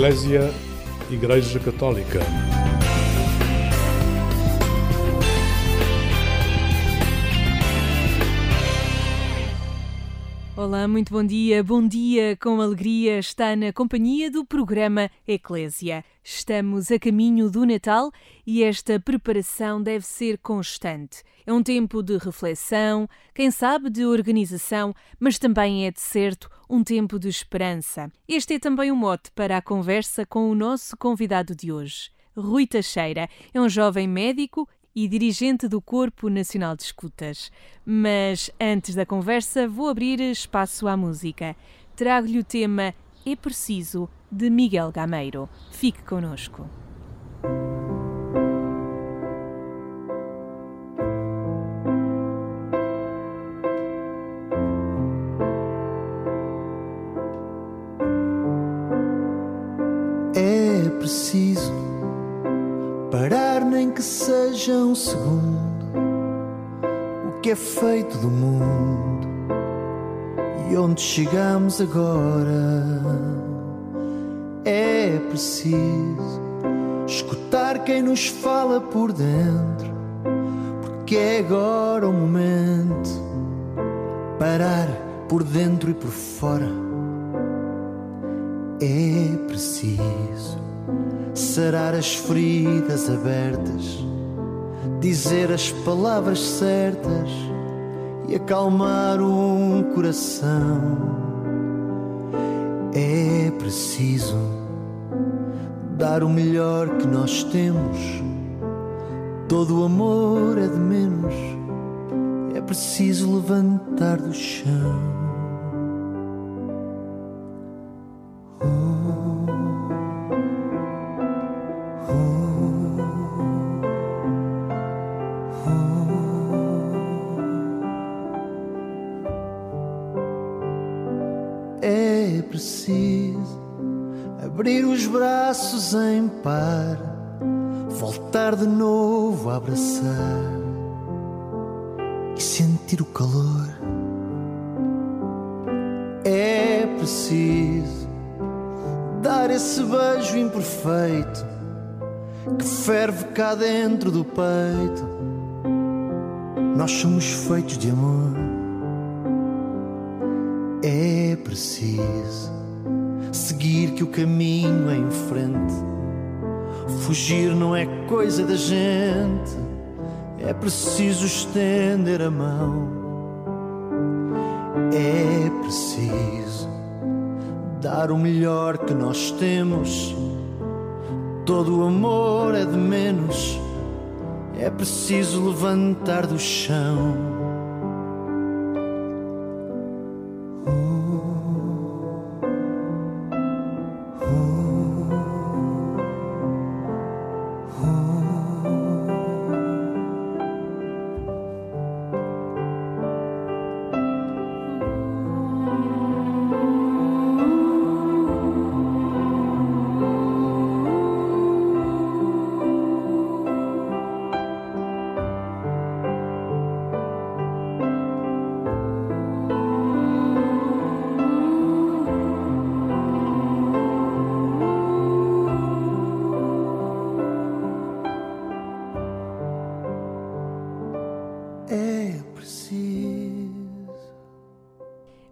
Eclésia Igreja Católica. Olá, muito bom dia. Bom dia, com alegria, está na companhia do programa Eclésia. Estamos a caminho do Natal e esta preparação deve ser constante. É um tempo de reflexão, quem sabe de organização, mas também é de certo um tempo de esperança. Este é também o um mote para a conversa com o nosso convidado de hoje. Rui Teixeira é um jovem médico e dirigente do Corpo Nacional de Escutas. Mas antes da conversa, vou abrir espaço à música. Trago-lhe o tema É Preciso, de Miguel Gameiro. Fique conosco. É preciso parar nem que seja um segundo o que é feito do mundo onde chegamos agora. É preciso escutar quem nos fala por dentro porque é agora o momento parar por dentro e por fora. É preciso sarar as feridas abertas, dizer as palavras certas e acalmar um coração. É preciso dar o melhor que nós temos. Todo o amor é de menos. É preciso levantar do chão. Braços em par, voltar de novo a abraçar e sentir o calor. É preciso dar esse beijo imperfeito que ferve cá dentro do peito. Nós somos feitos de amor. É preciso seguir que o caminho é em frente. Fugir não é coisa da gente, é preciso estender a mão. É preciso dar o melhor que nós temos. Todo o amor é de menos, é preciso levantar do chão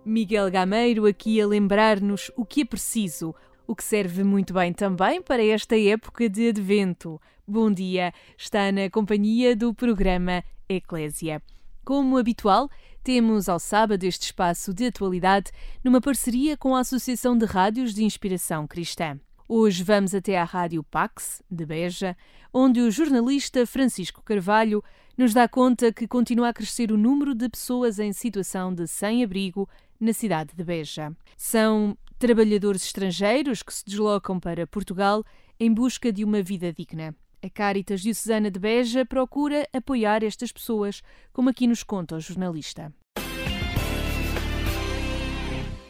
Miguel Gameiro aqui a lembrar-nos o que é preciso, o que serve muito bem também para esta época de advento. Bom dia, está na companhia do programa Eclésia. Como habitual, temos ao sábado este espaço de atualidade numa parceria com a Associação de Rádios de Inspiração Cristã. Hoje vamos até à Rádio Pax, de Beja, onde o jornalista Francisco Carvalho nos dá conta que continua a crescer o número de pessoas em situação de sem-abrigo na cidade de Beja. São trabalhadores estrangeiros que se deslocam para Portugal em busca de uma vida digna. A Caritas Diocesana de Beja procura apoiar estas pessoas, como aqui nos conta o jornalista.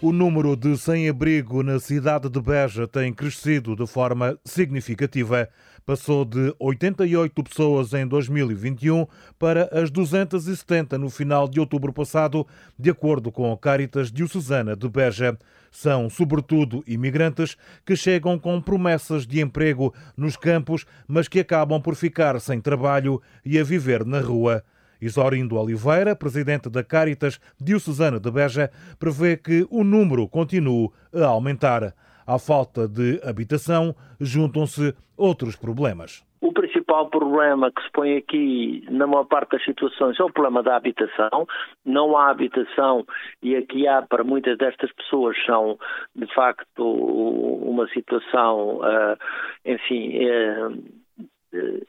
O número de sem-abrigo na cidade de Beja tem crescido de forma significativa. Passou de 88 pessoas em 2021 para as 270 no final de outubro passado, de acordo com a Caritas Diocesana de Beja. São, sobretudo, imigrantes que chegam com promessas de emprego nos campos, mas que acabam por ficar sem trabalho e a viver na rua. Isaurindo Oliveira, presidente da Caritas Diocesana de Beja, prevê que o número continue a aumentar. À falta de habitação, juntam-se outros problemas. O principal problema que se põe aqui, na maior parte das situações, é o problema da habitação. Não há habitação e aqui há, para muitas destas pessoas, são, de facto, uma situação, eh, enfim, eh,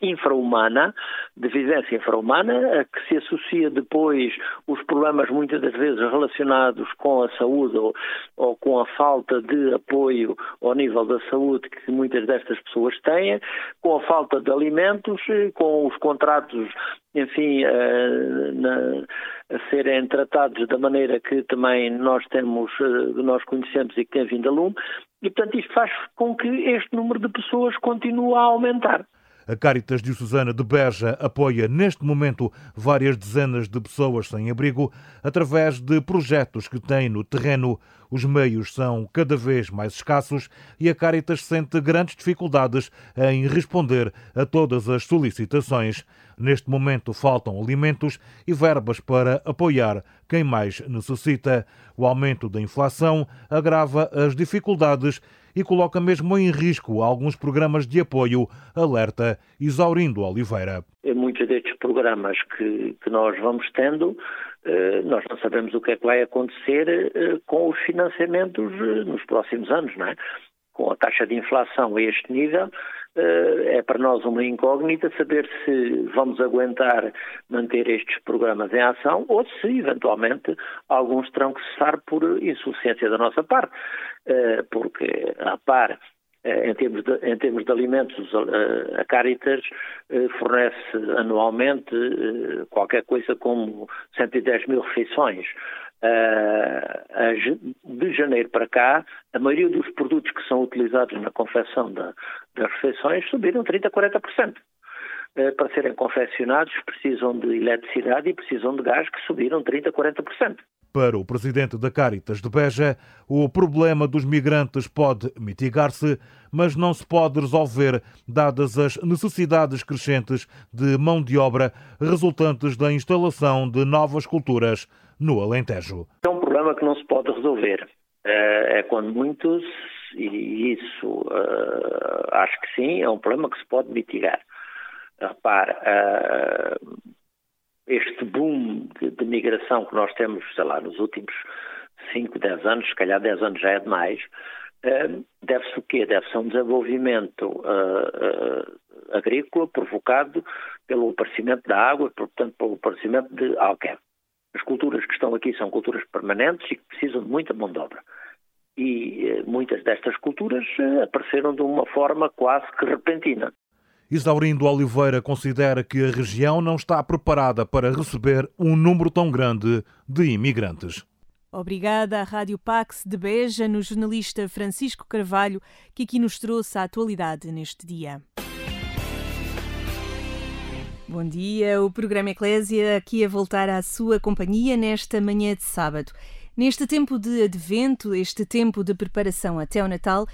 infra-humana, de vivência infra-humana, a que se associa depois os problemas muitas das vezes relacionados com a saúde ou, ou, com a falta de apoio ao nível da saúde que muitas destas pessoas têm, com a falta de alimentos, com os contratos, enfim, uh, na, a serem tratados da maneira que também nós temos, nós conhecemos e que tem vindo a lume, e portanto isto faz com que este número de pessoas continue a aumentar. A Caritas Diocesana de Beja apoia neste momento várias dezenas de pessoas sem abrigo através de projetos que tem no terreno. Os meios são cada vez mais escassos e a Caritas sente grandes dificuldades em responder a todas as solicitações. Neste momento faltam alimentos e verbas para apoiar quem mais necessita. O aumento da inflação agrava as dificuldades e coloca mesmo em risco alguns programas de apoio, alerta Isaurindo Oliveira. Em muitos destes programas que, que nós vamos tendo, eh, nós não sabemos o que é que vai acontecer eh, com os financiamentos eh, nos próximos anos, não é? Com a taxa de inflação a este nível, é para nós uma incógnita saber se vamos aguentar manter estes programas em ação ou se, eventualmente, alguns terão que cessar por insuficiência da nossa parte. Eh, porque, a par, eh, em termos, de, em termos de alimentos, eh, a Caritas fornece anualmente qualquer coisa como 110 mil refeições. De janeiro para cá, a maioria dos produtos que são utilizados na confecção das refeições subiram 30% a 40% para serem confeccionados precisam de eletricidade e precisam de gás que subiram 30% a 40%. Para o presidente da Caritas de Beja, o problema dos migrantes pode mitigar-se, mas não se pode resolver dadas as necessidades crescentes de mão de obra resultantes da instalação de novas culturas no Alentejo. É um problema que não se pode resolver. É, é quando muitos, e isso eh, acho que sim, é um problema que se pode mitigar. Repara, eh, este boom de, de, migração que nós temos, sei lá, nos últimos 5, 10 anos, se calhar 10 anos já é demais, uh, deve-se o quê? Deve-se a um desenvolvimento uh, uh, agrícola provocado pelo aparecimento da água, portanto, pelo aparecimento de alguém. As culturas que estão aqui são culturas permanentes e que precisam de muita mão de obra. E muitas destas culturas apareceram de uma forma quase que repentina. Isaurindo Oliveira considera que a região não está preparada para receber um número tão grande de imigrantes. Obrigada à Rádio Pax de Beja, no jornalista Francisco Carvalho, que aqui nos trouxe a atualidade neste dia. Bom dia, o programa Eclésia aqui a voltar à sua companhia nesta manhã de sábado. Neste tempo de advento, este tempo de preparação até o Natal,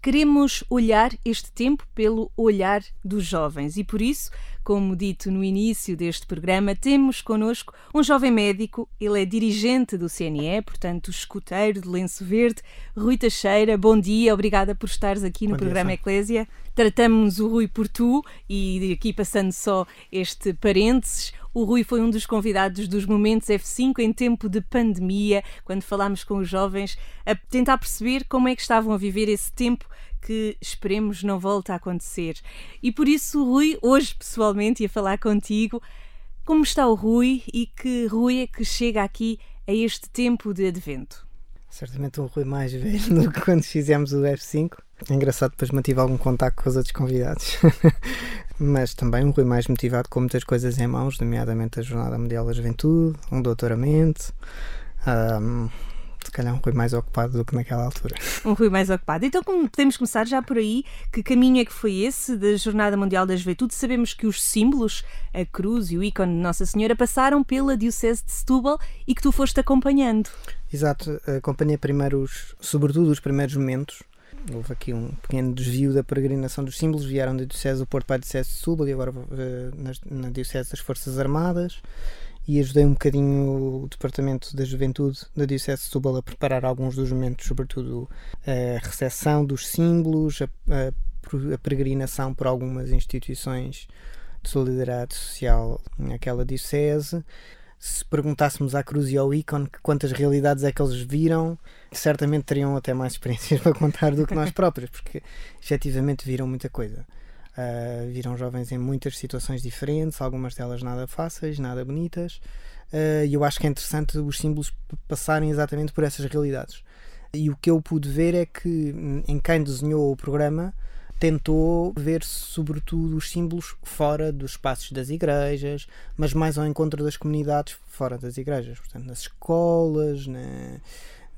Queremos olhar este tempo pelo olhar dos jovens. E por isso, como dito no início deste programa, temos connosco um jovem médico, ele é dirigente do CNE, portanto, escuteiro de Lenço Verde, Rui Teixeira. Bom dia, obrigada por estares aqui no bom programa dia, Eclésia. Tratamos o Rui por tu e aqui passando só este parênteses, o Rui foi um dos convidados dos momentos F5 em tempo de pandemia, quando falámos com os jovens, a tentar perceber como é que estavam a viver esse tempo que esperemos não volte a acontecer. E por isso, Rui, hoje pessoalmente ia falar contigo como está o Rui e que Rui é que chega aqui a este tempo de advento. Certamente um Rui mais velho do que quando fizemos o F5. É engraçado, depois mantive algum contato com os outros convidados. Mas também um Rui mais motivado com muitas coisas em mãos, nomeadamente a Jornada Mundial da Juventude, um doutoramento, um, se calhar um Rui mais ocupado do que naquela altura. Um Rui mais ocupado. Então podemos começar já por aí. Que caminho é que foi esse da Jornada Mundial da Juventude? Sabemos que os símbolos, a cruz e o ícone de Nossa Senhora, passaram pela Diocese de Setúbal e que tu foste acompanhando. Exato, acompanhei primeiro, os, sobretudo, os primeiros momentos. Houve aqui um pequeno desvio da peregrinação dos símbolos, vieram da Diocese do Porto para a Diocese de Setúbal e agora na, na Diocese das Forças Armadas e ajudei um bocadinho o Departamento da Juventude da Diocese de Setúbal a preparar alguns dos momentos, sobretudo a recepção dos símbolos, a, a, a peregrinação por algumas instituições de solidariedade social naquela diocese. Se perguntássemos à Cruz e ao ícone quantas realidades é que eles viram, certamente teriam até mais experiências para contar do que nós próprios, porque efetivamente viram muita coisa. Uh, viram jovens em muitas situações diferentes, algumas delas nada fáceis, nada bonitas, uh, e eu acho que é interessante os símbolos passarem exatamente por essas realidades. E o que eu pude ver é que hum, em quem desenhou o programa tentou ver sobretudo os símbolos fora dos espaços das igrejas, mas mais ao encontro das comunidades fora das igrejas, portanto nas escolas, na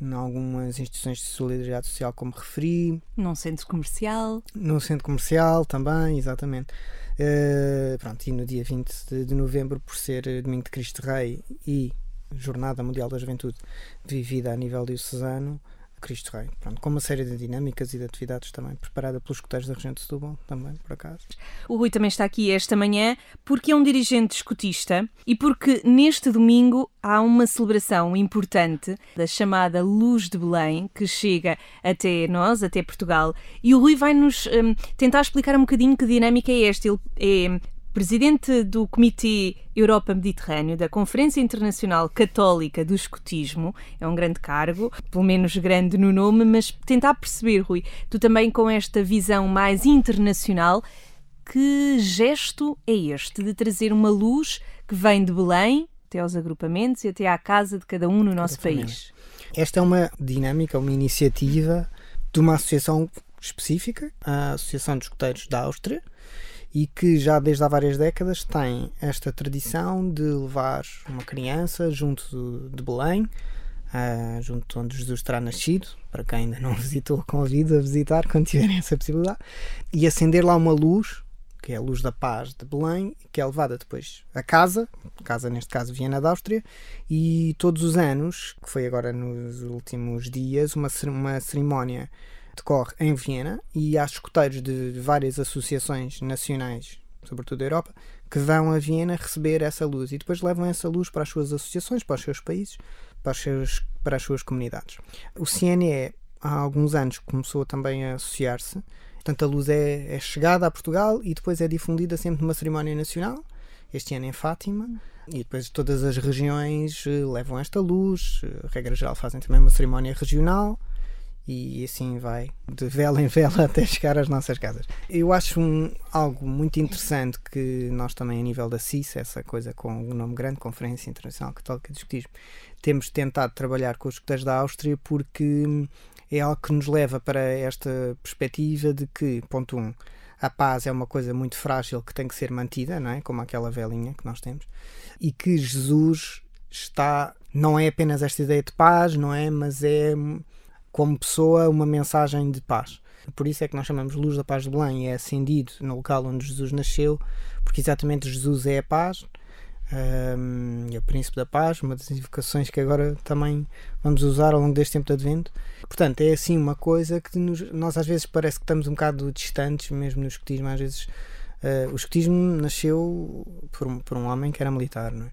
em algumas instituições de solidariedade social, como referi. Num centro comercial. Num centro comercial também, exatamente. Uh, pronto, e no dia 20 de, de, novembro, por ser Domingo de Cristo Rei e Jornada Mundial da Juventude vivida a nível diocesano, Cristo Rei. Pronto, com uma série de dinâmicas e de atividades também, preparada pelos escuteiros da região de Setúbal, também, por acaso. O Rui também está aqui esta manhã porque é um dirigente escutista e porque neste domingo há uma celebração importante da chamada Luz de Belém, que chega até nós, até Portugal, e o Rui vai nos um, tentar explicar um bocadinho que dinâmica é esta. Ele é presidente do Comitê Europa-Mediterrâneo da Conferência Internacional Católica do Escotismo, é um grande cargo, pelo menos grande no nome, mas tentar perceber, Rui, tu também com esta visão mais internacional, que gesto é este de trazer uma luz que vem de Belém até aos agrupamentos e até à casa de cada um no nosso país? Esta é uma dinâmica, uma iniciativa de uma associação específica, a Associação dos Escoteiros da Áustria, e que já desde há várias décadas tem esta tradição de levar uma criança junto de Belém, uh, junto onde Jesus terá nascido, para quem ainda não visitou, convido a visitar quando tiverem essa possibilidade, e acender lá uma luz, que é a luz da paz de Belém, que é levada depois a casa, casa neste caso Viena da Áustria, e todos os anos, que foi agora nos últimos dias, uma, uma cerimónia decorre em Viena e há escuteiros de várias associações nacionais, sobretudo da Europa, que vão a Viena receber essa luz e depois levam essa luz para as suas associações, para os seus países, para, seus, para as suas comunidades. O CNE há alguns anos começou também a associar-se, portanto a luz é, é chegada a Portugal e depois é difundida sempre numa cerimónia nacional, este ano em Fátima, e depois todas as regiões eh, levam esta luz, eh, regra geral fazem também uma cerimónia regional, e assim vai, de vela em vela até chegar às nossas casas. Eu acho um, algo muito interessante que nós também, a nível da CIS, essa coisa com o nome grande, Conferência Internacional Católica de Escotismo, temos tentado trabalhar com os escuteiros da Áustria porque é algo que nos leva para esta perspectiva de que, ponto 1, um, a paz é uma coisa muito frágil que tem que ser mantida, não é? como aquela velinha que nós temos, e que Jesus está, não é apenas esta ideia de paz, não é? Mas é como pessoa uma mensagem de paz. Por isso é que nós chamamos Luz da Paz de Belém, é acendido no local onde Jesus nasceu, porque exatamente Jesus é a paz, um, é o Príncipe da Paz, uma das invocações que agora também vamos usar ao longo deste tempo de Advento. Portanto, é assim uma coisa que nos, nós às vezes parece que estamos um bocado distantes, mesmo no escotismo, às vezes. Uh, o escotismo nasceu por um, por um homem que era militar, não é?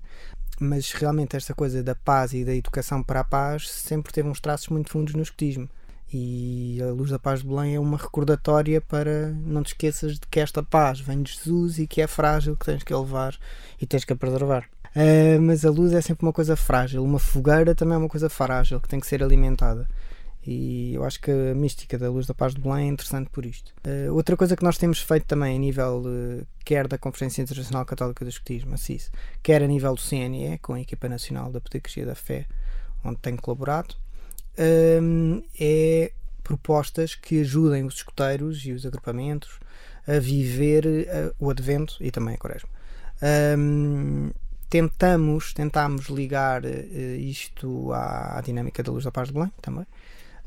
Mas realmente esta coisa da paz e da educação para a paz sempre teve uns traços muito fundos no escotismo. E a Luz da Paz de Belém é uma recordatória para não te esqueças de que esta paz vem de Jesus e que é frágil, que tens que levar e tens que a preservar. Uh, mas a luz é sempre uma coisa frágil, uma fogueira também é uma coisa frágil que tem que ser alimentada. E eu acho que a mística da Luz da Paz de Belém é interessante por isto. Uh, outra coisa que nós temos feito também a nível uh, quer da Conferência Internacional Católica do Escotismo, CIS, quer a nível do CNE, com a equipa nacional da Pedagogia da Fé, onde tenho colaborado, uh, é propostas que ajudem os escoteiros e os agrupamentos a viver o Advento e também a Quaresma. Um, tentamos, tentamos ligar isto à, à, dinâmica da Luz da Paz de Belém também.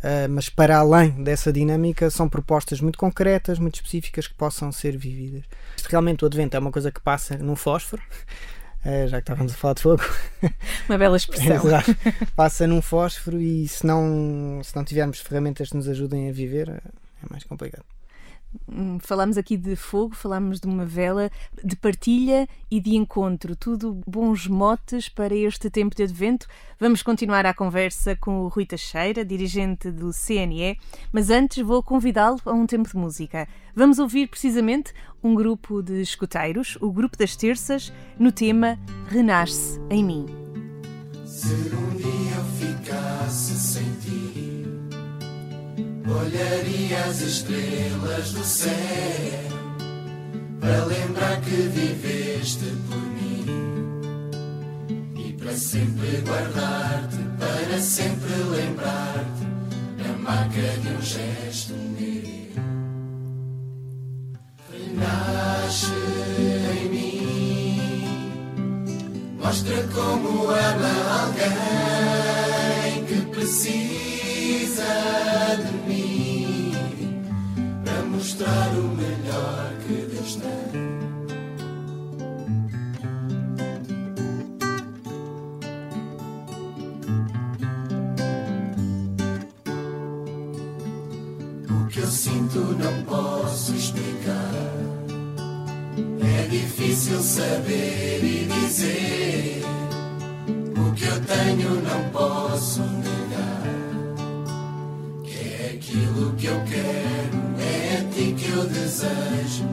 Uh, mas para além dessa dinâmica são propostas muito concretas, muito específicas que possam ser vividas. Realmente o Advento é uma coisa que passa num fósforo, uh, já que estávamos a falar de fogo. Uma bela expressão. passa num fósforo e se não, se não tivermos ferramentas que nos ajudem a viver, é mais complicado. Hum, falamos aqui de fogo, falamos de uma vela, de partilha e de encontro. Tudo bons motes para este tempo de advento. Vamos continuar a conversa com o Rui Teixeira, dirigente do CNE, mas antes vou convidá-lo a um tempo de música. Vamos ouvir precisamente um grupo de escuteiros, o Grupo das Terças, no tema Renasce em mim. Se um dia eu ficasse sem ti Olharia as estrelas do céu para lembrar que viveste por mim e para sempre guardar-te, para sempre lembrar-te na marca de um gesto meu. Renasce em mim, mostra como ama alguém que precisa de mostrar o melhor que Deus tem. O que eu sinto não posso explicar. É difícil saber e dizer. O que eu tenho não posso desejo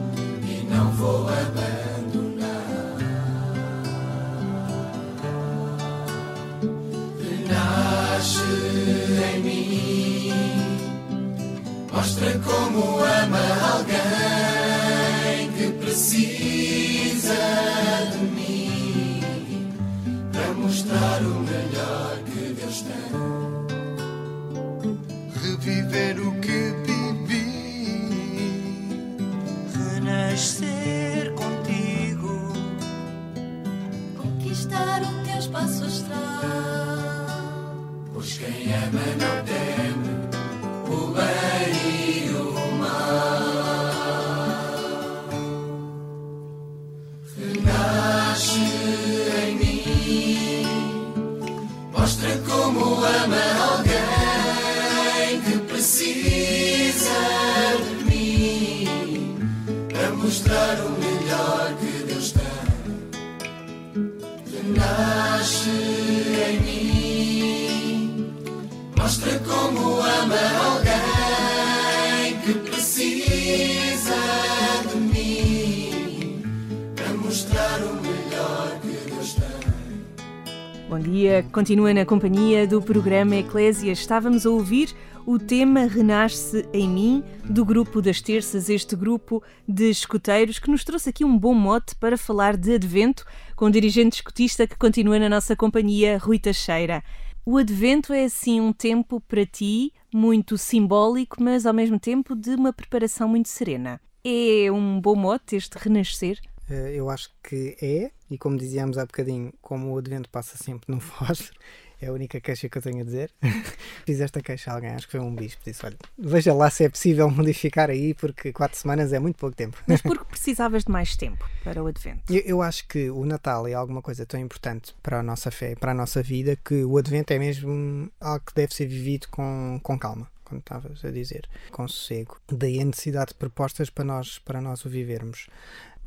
e não vou abandonar. Renasce em mim, mostra como ama alguém que precisa de mim para mostrar o melhor que Deus tem. Bom dia, continua na companhia do programa Eclésia. Estávamos a ouvir o tema Renasce em mim, do grupo das terças, este grupo de escuteiros que nos trouxe aqui um bom mote para falar de Advento, com o dirigente escutista que continua na nossa companhia, Rui Teixeira. O Advento é assim um tempo para ti muito simbólico, mas ao mesmo tempo de uma preparação muito serena. É um bom mote este renascer? Eh, eu acho que é, e como dizíamos há bocadinho, como o Advento passa sempre no fósforo, é a única queixa que eu tenho a dizer. Fiz esta queixa a alguém, acho que foi um bispo. Disse: olha, veja lá se é possível modificar aí, porque quatro semanas é muito pouco tempo. Mas porque precisavas de mais tempo para o Advento? Eu, eu, acho que o Natal é alguma coisa tão importante para a nossa fé, para a nossa vida, que o Advento é mesmo algo que deve ser vivido com, com calma como estavas a dizer, com sossego. Daí a necessidade de propostas para nós, para nós o vivermos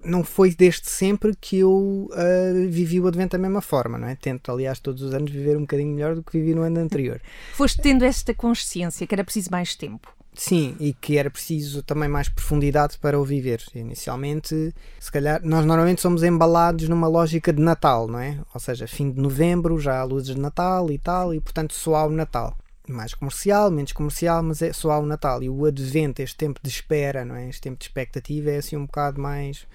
não foi desde sempre que eu uh, vivi o Advento da mesma forma, não é? Tento, aliás, todos os anos viver um bocadinho melhor do que vivi no ano anterior. Foste tendo esta consciência que era preciso mais tempo. Sim, e que era preciso também mais profundidade para o viver. Inicialmente, se calhar, nós normalmente somos embalados numa lógica de Natal, não é? Ou seja, fim de novembro, já há luzes de Natal e tal, e portanto só há o Natal. Mais comercial, menos comercial, mas é só há o Natal. E o Advento, este tempo de espera, não é? Este tempo de expectativa é assim um bocado mais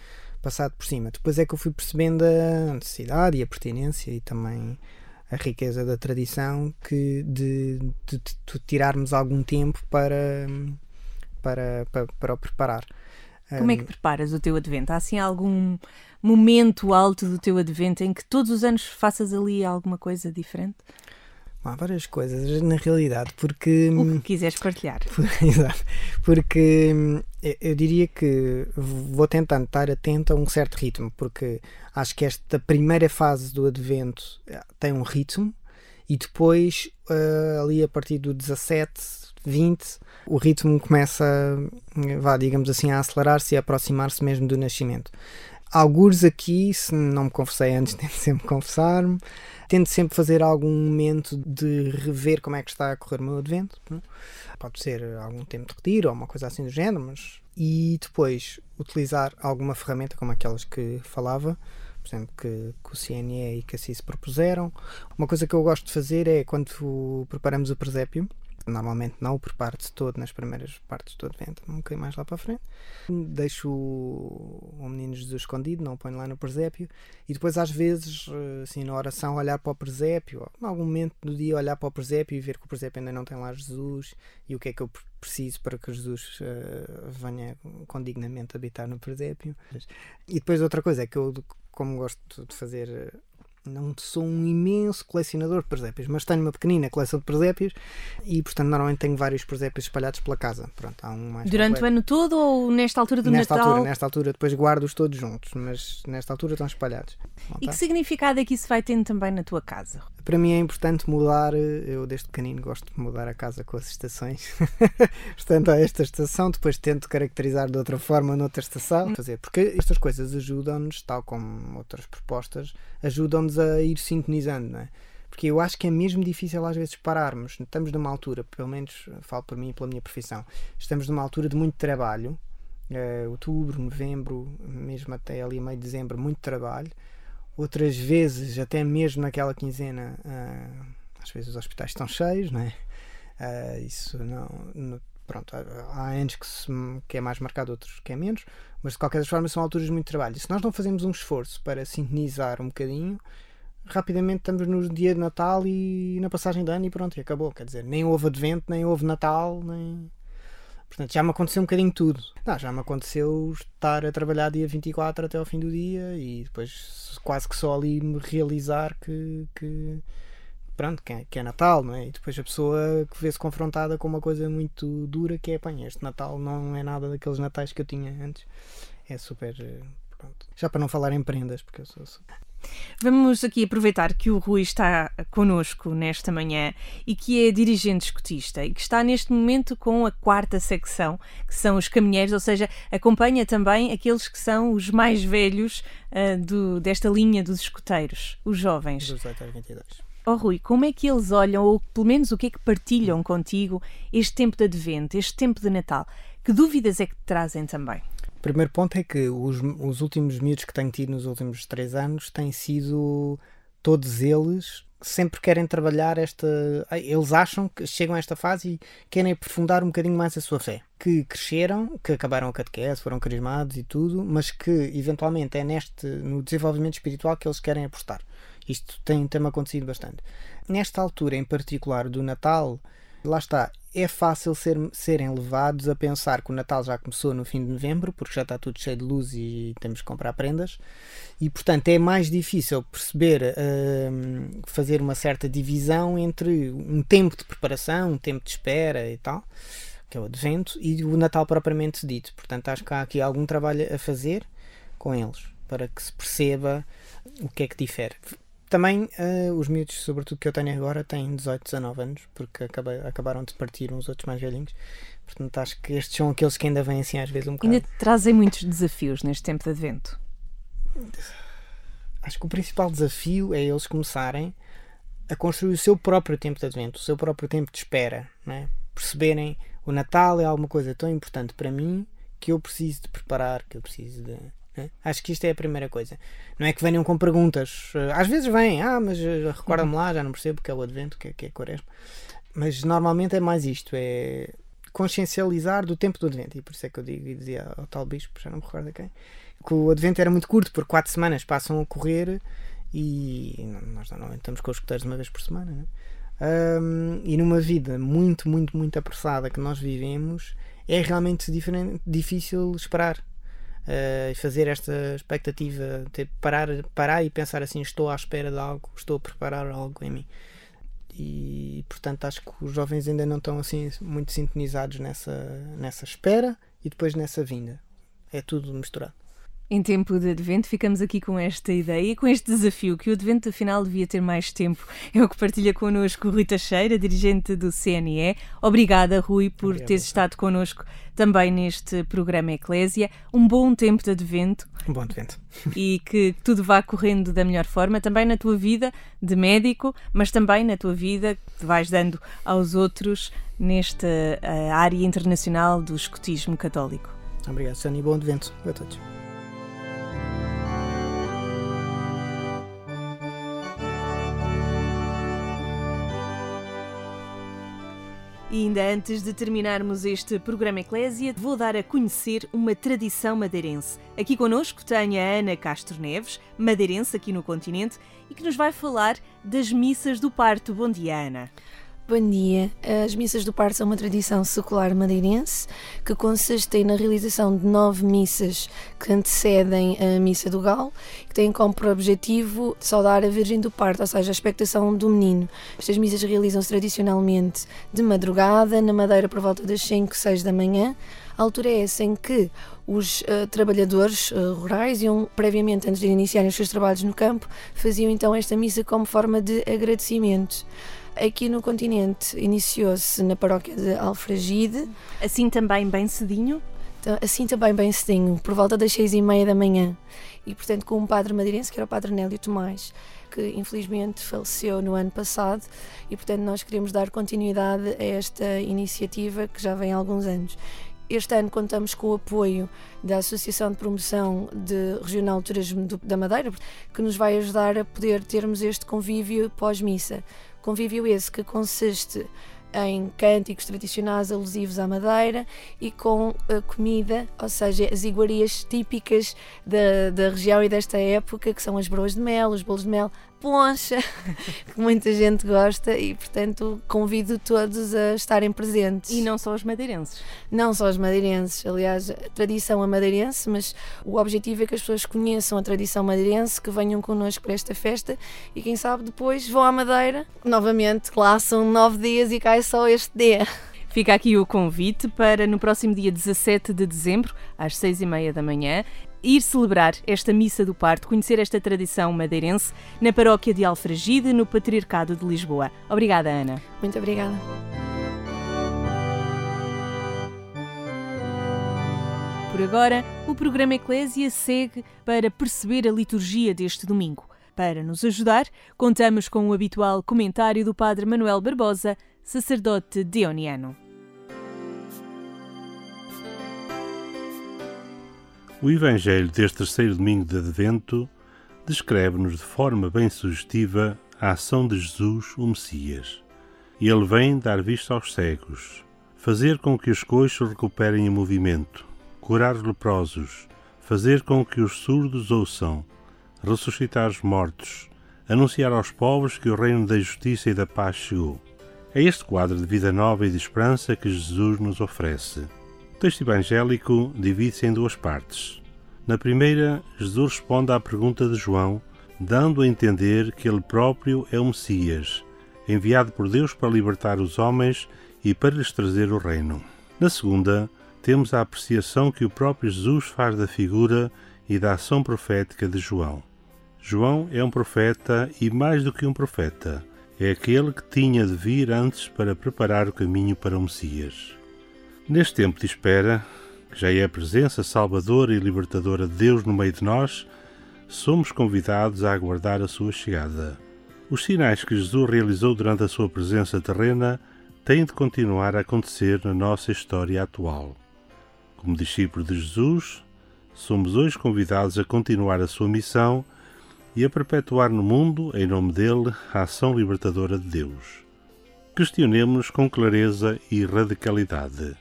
passado por cima. Depois é que eu fui percebendo a necessidade e a pertinência e também a riqueza da tradição que de, de, de tirarmos algum tempo para, para, para, para o preparar. Como é que preparas o teu advento? Há assim algum momento alto do teu advento em que todos os anos faças ali alguma coisa diferente? Há várias coisas, na realidade, porque. O que quiseres partilhar. Exato. Porque hum, eu diria que vou tentando estar atento a um certo ritmo, porque acho que esta primeira fase do advento eh, tem um ritmo e depois, uh, ali a partir do 17, 20, o ritmo começa, vá, digamos assim, a acelerar-se e a aproximar-se mesmo do nascimento. Alguns aqui, se não me conversei antes, tento sempre confessar-me, tento sempre fazer algum momento de rever como é que está a correr o meu advento. É? Pode ser algum tempo de retiro ou uma coisa assim do género, mas. E depois utilizar alguma ferramenta como aquelas que falava, por exemplo, que, que o CNE e que a CIS propuseram. Uma coisa que eu gosto de fazer é quando preparamos o presépio, normalmente não o preparo de todo nas primeiras partes do advento, um bocadinho mais lá para a frente. Deixo o menino Jesus escondido, não o ponho lá no presépio, e depois às vezes, assim, na oração, olhar para o presépio, ou em algum momento do dia olhar para o presépio e ver que o presépio ainda não tem lá Jesus, e o que é que eu preciso para que Jesus uh, venha condignamente habitar no presépio. E depois outra coisa é que eu, como gosto de fazer não sou um imenso colecionador de presépios, mas tenho uma pequenina coleção de presépios e, portanto, normalmente tenho vários presépios espalhados pela casa. Pronto, há um mais Durante completo. o ano todo ou nesta altura do nesta Natal? Altura, nesta altura, depois guardo-os todos juntos, mas nesta altura estão espalhados. e que significado é que isso vai tendo também na tua casa? Para mim é importante mudar, eu desde pequenino gosto de mudar a casa com as estações. Portanto, a esta estação, depois tento caracterizar de outra forma noutra estação. Fazer, porque estas coisas ajudam-nos, tal como outras propostas, ajudam-nos a ir sintonizando, não é? Porque eu acho que é mesmo difícil às vezes pararmos. Estamos numa altura, pelo menos falo para mim e pela minha profissão, estamos numa altura de muito trabalho. Uh, outubro, novembro, mesmo até ali meio de dezembro, muito trabalho outras vezes, até mesmo naquela quinzena, uh, às vezes os hospitais estão cheios, não é? Uh, isso não, não, Pronto, há anos que, se, que, é mais marcado, outros que é menos, mas de qualquer forma são alturas de muito trabalho. E se nós não fazemos um esforço para sintonizar um bocadinho, rapidamente estamos no dia de Natal e na passagem de ano e pronto, e acabou. Quer dizer, nem houve advento, nem houve Natal, nem. Portanto, já me aconteceu um bocadinho tudo. Não, já me aconteceu estar a trabalhar dia 24 até ao fim do dia e depois quase que só ali me realizar que, que pronto, que é, que é, Natal, não é? E depois a pessoa que vê-se confrontada com uma coisa muito dura que é, pá, este Natal não é nada daqueles natais que eu tinha antes. É super, eh, pronto. Já para não falar em prendas, porque eu sou... Vamos aqui aproveitar que o Rui está connosco nesta manhã e que é dirigente escutista e que está neste momento com a quarta secção, que são os caminheiros, ou seja, acompanha também aqueles que são os mais velhos uh, do, desta linha dos escuteiros, os jovens. Dos 8 22. Oh Rui, como é que eles olham, ou pelo menos o que é que partilham contigo este tempo de advento, este tempo de Natal? Que dúvidas é que te trazem também? Primeiro ponto é que os, os últimos miúdos que tenho tido nos últimos três anos têm sido todos eles sempre querem trabalhar esta. Eles acham que chegam a esta fase e querem aprofundar um bocadinho mais a sua fé. Que cresceram, que acabaram a catequese, foram carismados e tudo, mas que eventualmente é neste, no desenvolvimento espiritual que eles querem apostar. Isto tem, tem acontecido bastante. Nesta altura em particular do Natal, lá está, é fácil ser, serem levados a pensar que o Natal já começou no fim de novembro, porque já está tudo cheio de luz e temos que comprar prendas, e portanto é mais difícil perceber, uh, fazer uma certa divisão entre um tempo de preparação, um tempo de espera e tal, que é o Advento, e o Natal propriamente dito. Portanto, acho que há aqui algum trabalho a fazer com eles para que se perceba o que é que difere também uh, os miúdos, sobretudo que eu tenho agora, têm 18, 19 anos, porque acabei, acabaram de partir uns outros mais velhinhos. Portanto, acho que estes são aqueles que ainda vêm assim às vezes um bocado. Ainda trazem muitos desafios neste tempo de advento. Acho que o principal desafio é eles começarem a construir o seu próprio tempo de advento, o seu próprio tempo de espera. Né? Perceberem o Natal é alguma coisa tão importante para mim que eu preciso de preparar, que eu preciso de né? Acho que isto é a primeira coisa. Não é que venham com perguntas. Eh, às vezes vêm, ah, mas eh, recorda-me lá, já não percebo que é o Advento, que é, que é Quaresma. Mas normalmente é mais isto: é consciencializar do tempo do Advento. E por isso é que eu digo, e dizia ao tal bispo, já não me recordo a quem, que o Advento era muito curto, por quatro semanas passam a correr e nós normalmente estamos com os escuteiros uma vez por semana. Né? Um, e numa vida muito, muito, muito apressada que nós vivemos, é realmente diferente, difícil esperar e fazer esta expectativa, ter, parar, parar e pensar assim: estou à espera de algo, estou a preparar algo em mim. E portanto acho que os jovens ainda não estão assim muito sintonizados nessa, nessa espera e depois nessa vinda. É tudo misturado. Em tempo de advento, ficamos aqui com esta ideia, com este desafio, que o advento afinal devia ter mais tempo. É o que partilha connosco o Rui Teixeira, dirigente do CNE. Obrigada, Rui, por Obrigado. teres estado connosco também neste programa Eclésia. Um bom tempo de advento. Um bom advento. E que tudo vá correndo da melhor forma, também na tua vida de médico, mas também na tua vida que vais dando aos outros nesta uh, área internacional do escotismo católico. Obrigado, Sani. Bom advento a todos. E ainda antes de terminarmos este programa Eclésia, vou dar a conhecer uma tradição madeirense. Aqui conosco tem a Ana Castro Neves, madeirense aqui no continente, e que nos vai falar das missas do parto. Bom dia, Ana. Bom dia. As missas do parto são uma tradição secular madeirense que consiste na realização de nove missas que antecedem a missa do galo, que têm como objetivo saudar a Virgem do Parto, ou seja, a expectação do menino. Estas missas realizam-se tradicionalmente de madrugada, na Madeira por volta das 5, 6 da manhã. A altura é essa em que os uh, trabalhadores uh, rurais iam, previamente, antes de iniciarem os seus trabalhos no campo, faziam então esta missa como forma de agradecimento. Aqui no continente iniciou-se na paróquia de Alfragide. Assim também bem cedinho? Então, assim também bem cedinho, por volta das seis e meia da manhã. E portanto com um padre madeirense, que era o padre Nélio Tomás, que infelizmente faleceu no ano passado e portanto nós queremos dar continuidade a esta iniciativa que já vem há alguns anos. Este ano contamos com o apoio da Associação de Promoção de Regional Turismo da Madeira, que nos vai ajudar a poder termos este convívio pós-missa. Convívio esse que consiste em cânticos tradicionais alusivos à Madeira e com a comida, ou seja, as iguarias típicas da, da região e desta época, que são as broas de mel, os bolos de mel, poncha, que muita gente gosta e, portanto, convido todos a estarem presentes. E não só os madeirenses? Não só os madeirenses. Aliás, a tradição é madeirense, mas o objetivo é que as pessoas conheçam a tradição madeirense, que venham connosco para esta festa e, quem sabe, depois vão à Madeira. Novamente, lá são nove dias e cai só este dia. Fica aqui o convite para no próximo dia 17 de dezembro, às seis e meia da manhã, ir celebrar esta missa do parto, conhecer esta tradição madeirense na paróquia de Alfragide, no Patriarcado de Lisboa. Obrigada, Ana. Muito obrigada. Por agora, o programa Eclésia segue para perceber a liturgia deste domingo. Para nos ajudar, contamos com o habitual comentário do Padre Manuel Barbosa, sacerdote deoniano. O Evangelho deste terceiro domingo de Advento descreve-nos de forma bem sugestiva a ação de Jesus, o Messias. Ele vem dar vista aos cegos, fazer com que os coxos recuperem o movimento, curar os leprosos, fazer com que os surdos ouçam, ressuscitar os mortos, anunciar aos povos que o reino da justiça e da paz chegou. É este quadro de vida nova e de esperança que Jesus nos oferece. O texto evangélico divide-se em duas partes. Na primeira, Jesus responde à pergunta de João, dando a entender que ele próprio é o Messias, enviado por Deus para libertar os homens e para lhes trazer o reino. Na segunda, temos a apreciação que o próprio Jesus faz da figura e da ação profética de João. João é um profeta e mais do que um profeta, é aquele que tinha de vir antes para preparar o caminho para o Messias. Neste tempo de espera, que já é a presença salvadora e libertadora de Deus no meio de nós, somos convidados a aguardar a sua chegada. Os sinais que Jesus realizou durante a sua presença terrena têm de continuar a acontecer na nossa história atual. Como discípulos de Jesus, somos hoje convidados a continuar a sua missão e a perpetuar no mundo, em nome dele, a ação libertadora de Deus. Questionemos com clareza e radicalidade.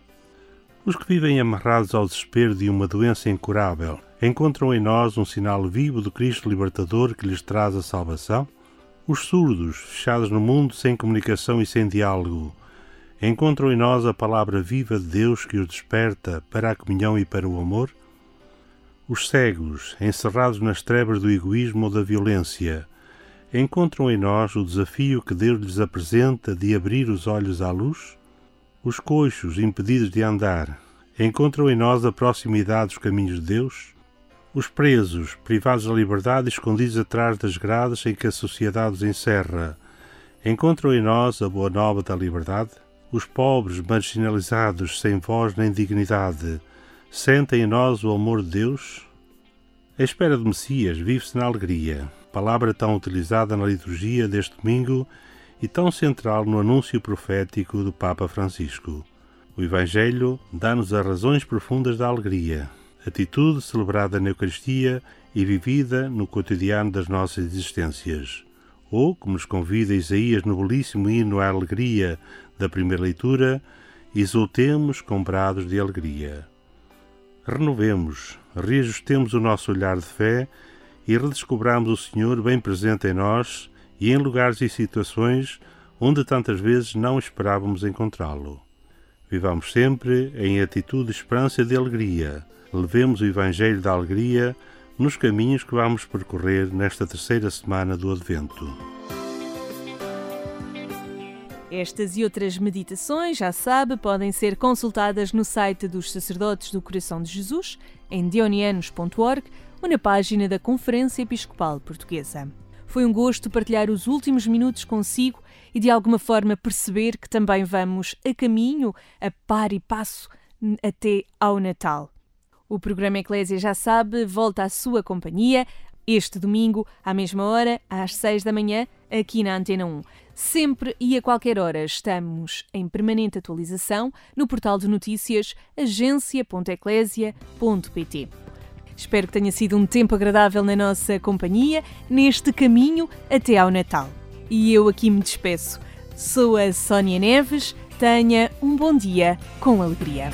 Os que vivem amarrados ao desespero de uma doença incurável encontram em nós um sinal vivo do Cristo libertador que lhes traz a salvação? Os surdos, fechados no mundo sem comunicação e sem diálogo, encontram em nós a palavra viva de Deus que os desperta para a comunhão e para o amor? Os cegos, encerrados nas trevas do egoísmo ou da violência, encontram em nós o desafio que Deus lhes apresenta de abrir os olhos à luz? Os coxos, impedidos de andar, encontram em nós a proximidade dos caminhos de Deus? Os presos, privados da liberdade e escondidos atrás das grades em que a sociedade os encerra, encontram em nós a boa nova da liberdade? Os pobres, marginalizados, sem voz nem dignidade, sentem em nós o amor de Deus? A espera do Messias vive-se na alegria, palavra tão utilizada na liturgia deste domingo e tão central no anúncio profético do Papa Francisco. O Evangelho dá-nos as razões profundas da alegria, atitude celebrada na Eucaristia e vivida no cotidiano das nossas existências. Ou, como nos convida Isaías no belíssimo hino à alegria da primeira leitura, exultemos comprados de alegria. Renovemos, reajustemos o nosso olhar de fé e redescobramos o Senhor bem presente em nós e em lugares e situações onde tantas vezes não esperávamos encontrá-lo. Vivamos sempre em atitude de esperança e de alegria. Levemos o Evangelho da alegria nos caminhos que vamos percorrer nesta terceira semana do Advento. Estas e outras meditações, já sabe, podem ser consultadas no site dos Sacerdotes do Coração de Jesus, em dionianos.org ou na página da Conferência Episcopal Portuguesa. Foi um gosto partilhar os últimos minutos consigo e de alguma forma perceber que também vamos a caminho, a par e passo, até ao Natal. O programa Eclésia já sabe, volta à sua companhia este domingo, à mesma hora, às 6 da manhã, aqui na Antena 1. Sempre e a qualquer hora estamos em permanente atualização no portal de notícias agência.eclésia.pt. Espero que tenha sido um tempo agradável na nossa companhia, neste caminho até ao Natal. E eu aqui me despeço. Sou a Sónia Neves. Tenha um bom dia com alegria.